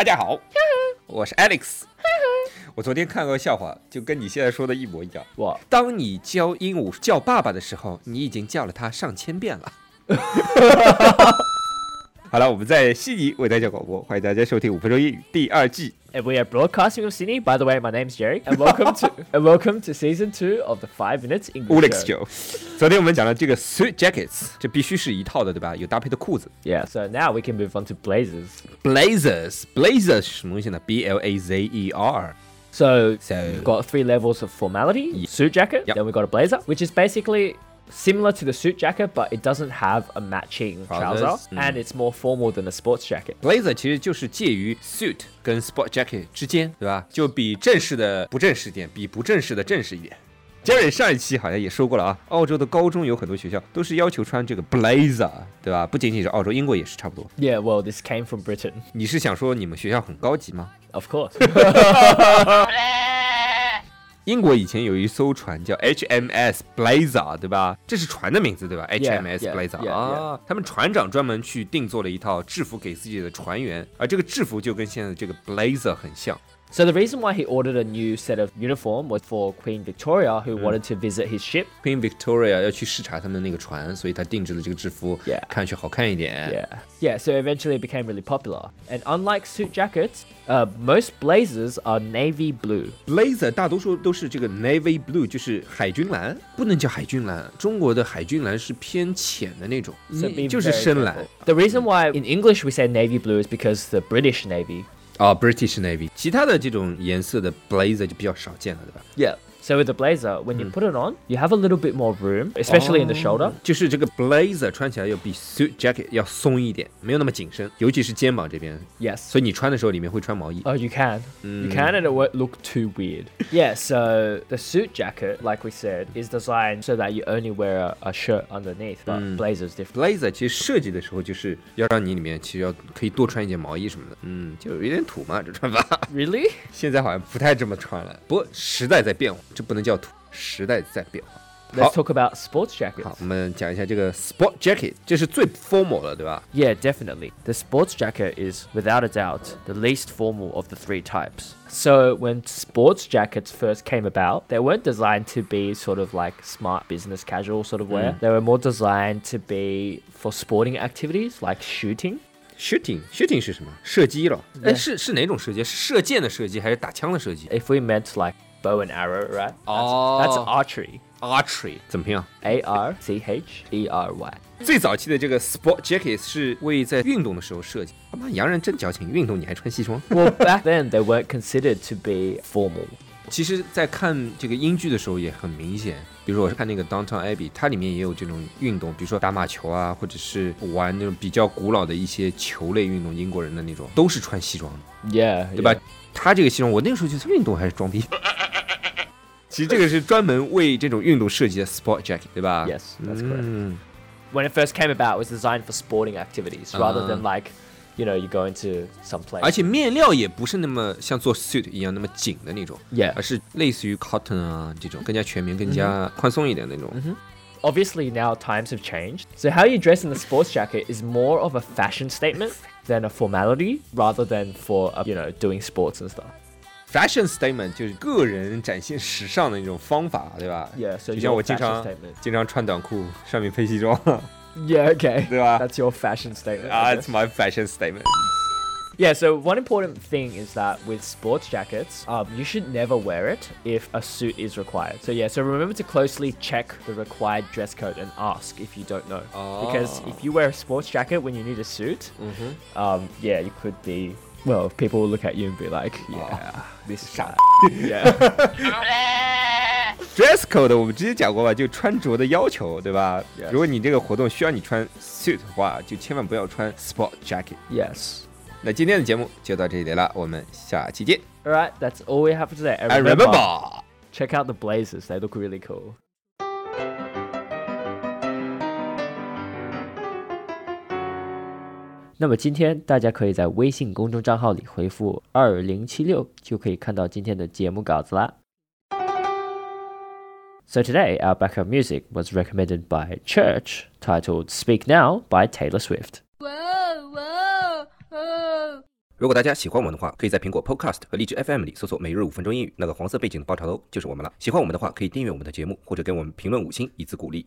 大家好，我是 Alex。我昨天看个笑话，就跟你现在说的一模一样。哇，当你教鹦鹉叫爸爸的时候，你已经叫了它上千遍了。好了，我们在悉尼为大家广播，欢迎大家收听五分钟英语第二季。 And we are broadcasting from Sydney. By the way, my name's Jerry, and welcome to and welcome to season two of the Five Minutes English Alex Show. 九，昨天我们讲了这个 suit jackets，这必须是一套的，对吧？有搭配的裤子。 Yeah. So now we can move on to blazers. Blazers，blazers 是什么东西呢？B L A Z E R。 So, So- we've got three levels of formality: suit jacket. Yep. Then we've got a blazer, which is basically similar to the suit jacket, but it doesn't have a matching Trousers, trouser, mm. and it's more formal than a sports jacket. Blazer 其实就是介于 suit 跟 sport jacket 之间，对吧？就比正式的不正式一点，比不正式的正式一点。Jerry 上一期好像也说过了啊，澳洲的高中有很多学校都是要求穿这个 blazer，对吧？不仅仅是澳洲，英国也是差不多。 Yeah. Well, this came from Britain, 你是想说你们学校很高级吗？ of course. 英国以前有一艘船叫 HMS Blazer，对吧？这是船的名字，对吧 HMS Blazer 啊，他们船长专门去定做了一套制服给自己的船员，而这个制服就跟现在的这个 blazer 很像。So the reason why he ordered a new set of uniform was for Queen Victoria, who wanted to visit his ship. Queen Victoria 要去视察他们的那个船，所以他定制了这个制服 Yeah. 看上去好看一点。 Yeah. Yeah, so eventually it became really popular. And unlike suit jackets, uh, most blazers are navy blue. Blazer 大多数都是这个 navy blue，就是海军蓝，不能叫海军蓝。中国的海军蓝是偏浅的那种， So be 就是 very 深蓝 careful. The reason why in English we say navy blue is because the British Navy. 啊、b r i t i s h Navy。其他的这种颜色的 blazer 就比较少见了，对吧？Yeah. So with the blazer, when you put it on, you have a little bit more room, especially in the shoulder. 就是这个 blazer 穿起来要比 suit jacket 要松一点，没有那么紧身，尤其是肩膀这边。 Yes. 所以你穿的时候里面会穿毛衣。 Oh, you can. You can, and it won't look too weird. yeah, so the suit jacket, like we said, is designed so that you only wear a, a shirt underneath, but blazer's different. blazer 其实设计的时候就是要让你里面其实要可以多穿一件毛衣什么的，嗯，就有点土嘛这穿法。 Really? 现在好像不太这么穿了，不过时代在变化， 这不能叫土，时代在变化。 Let's 好 talk about sports jackets. 好，我们讲一下这个 sport jacket，这是最 formal 的，对吧？ Yeah, definitely. The sports jacket is, without a doubt, the least formal of the three types. So, when sports jackets first came about, they weren't designed to be sort of like smart business casual sort of wear. They were more designed to be for sporting activities like shooting. shooting shooting 是什么？射击了？哎， Yeah 是是哪种射击？是射箭的射击还是打枪的射击 If we meant like bow and arrow, right? That's, Oh. that's archery.？Archery 怎么样？A R C H E R Y. 最早期的这个 sport jacket 是为在运动的时候设计。他妈洋人真矫情，运动你还穿西装？Well, back then they weren't considered to be formal. 其实，在看这个英剧的时候也很明显，比如说我看那个《Downtown Abbey》，它里面也有这种运动，比如说打马球啊，或者是玩那种比较古老的一些球类运动，英国人的那种都是穿西装的，Yeah. 对吧？他这个西装，我那个时候觉得运动还是装逼。其实这个是专门为这种运动设计的 sport jacket，对吧 Yes, that's correct. 嗯 when it first came about, it was designed for sporting activities rather than Ah. like, you know, you go into some place. 而且面料也不是那么像做 suit 一样那么紧的那种， Yeah. 而是类似于 cotton 啊这种更加全棉、更加宽松一点的那种。 Obviously, now times have changed. So, how you dress in the sports jacket is more of a fashion statement than a formality rather than for, uh, you know, doing sports and stuff. Fashion statement 就是个人展现时尚的一种方法，对吧 Yeah, so 就像 your 我经 fashion 常 statement. 经常穿短裤，上面配西装。 Yeah, okay. 对吧？ That's your fashion statement. Ah, I it's guess. my fashion statement. Yeah, so one important thing is that with sports jackets, um, you should never wear it if a suit is required. So yeah, so remember to closely check the required dress code and ask if you don't know. Because if you wear a sports jacket when you need a suit, um, yeah, you could be. Well, people will look at you and be like, yeah, this guy. yeah. Dress code 我们之前讲过吧，就穿着的要求，对吧 Yes 如果你这个活动需要你穿 suit 的话，就千万不要穿 sport jacket。 yes. 那今天的节目就到这里了，我们下期见。 All right, that's all we have for today. And And remember. check out the blazers; they look really cool. 那么今天大家可以在微信公众账号里回复二零七六，就可以看到今天的节目稿子啦。So today, our backup music was recommended by Church, titled "Speak Now" by Taylor Swift. Whoa, whoa, whoa. 如果大家喜欢我们的话，可以在苹果 Podcast 和荔枝 FM 里搜索“每日五分钟英语”，那个黄色背景的爆炒头就是我们了。喜欢我们的话，可以订阅我们的节目，或者给我们评论五星以资鼓励。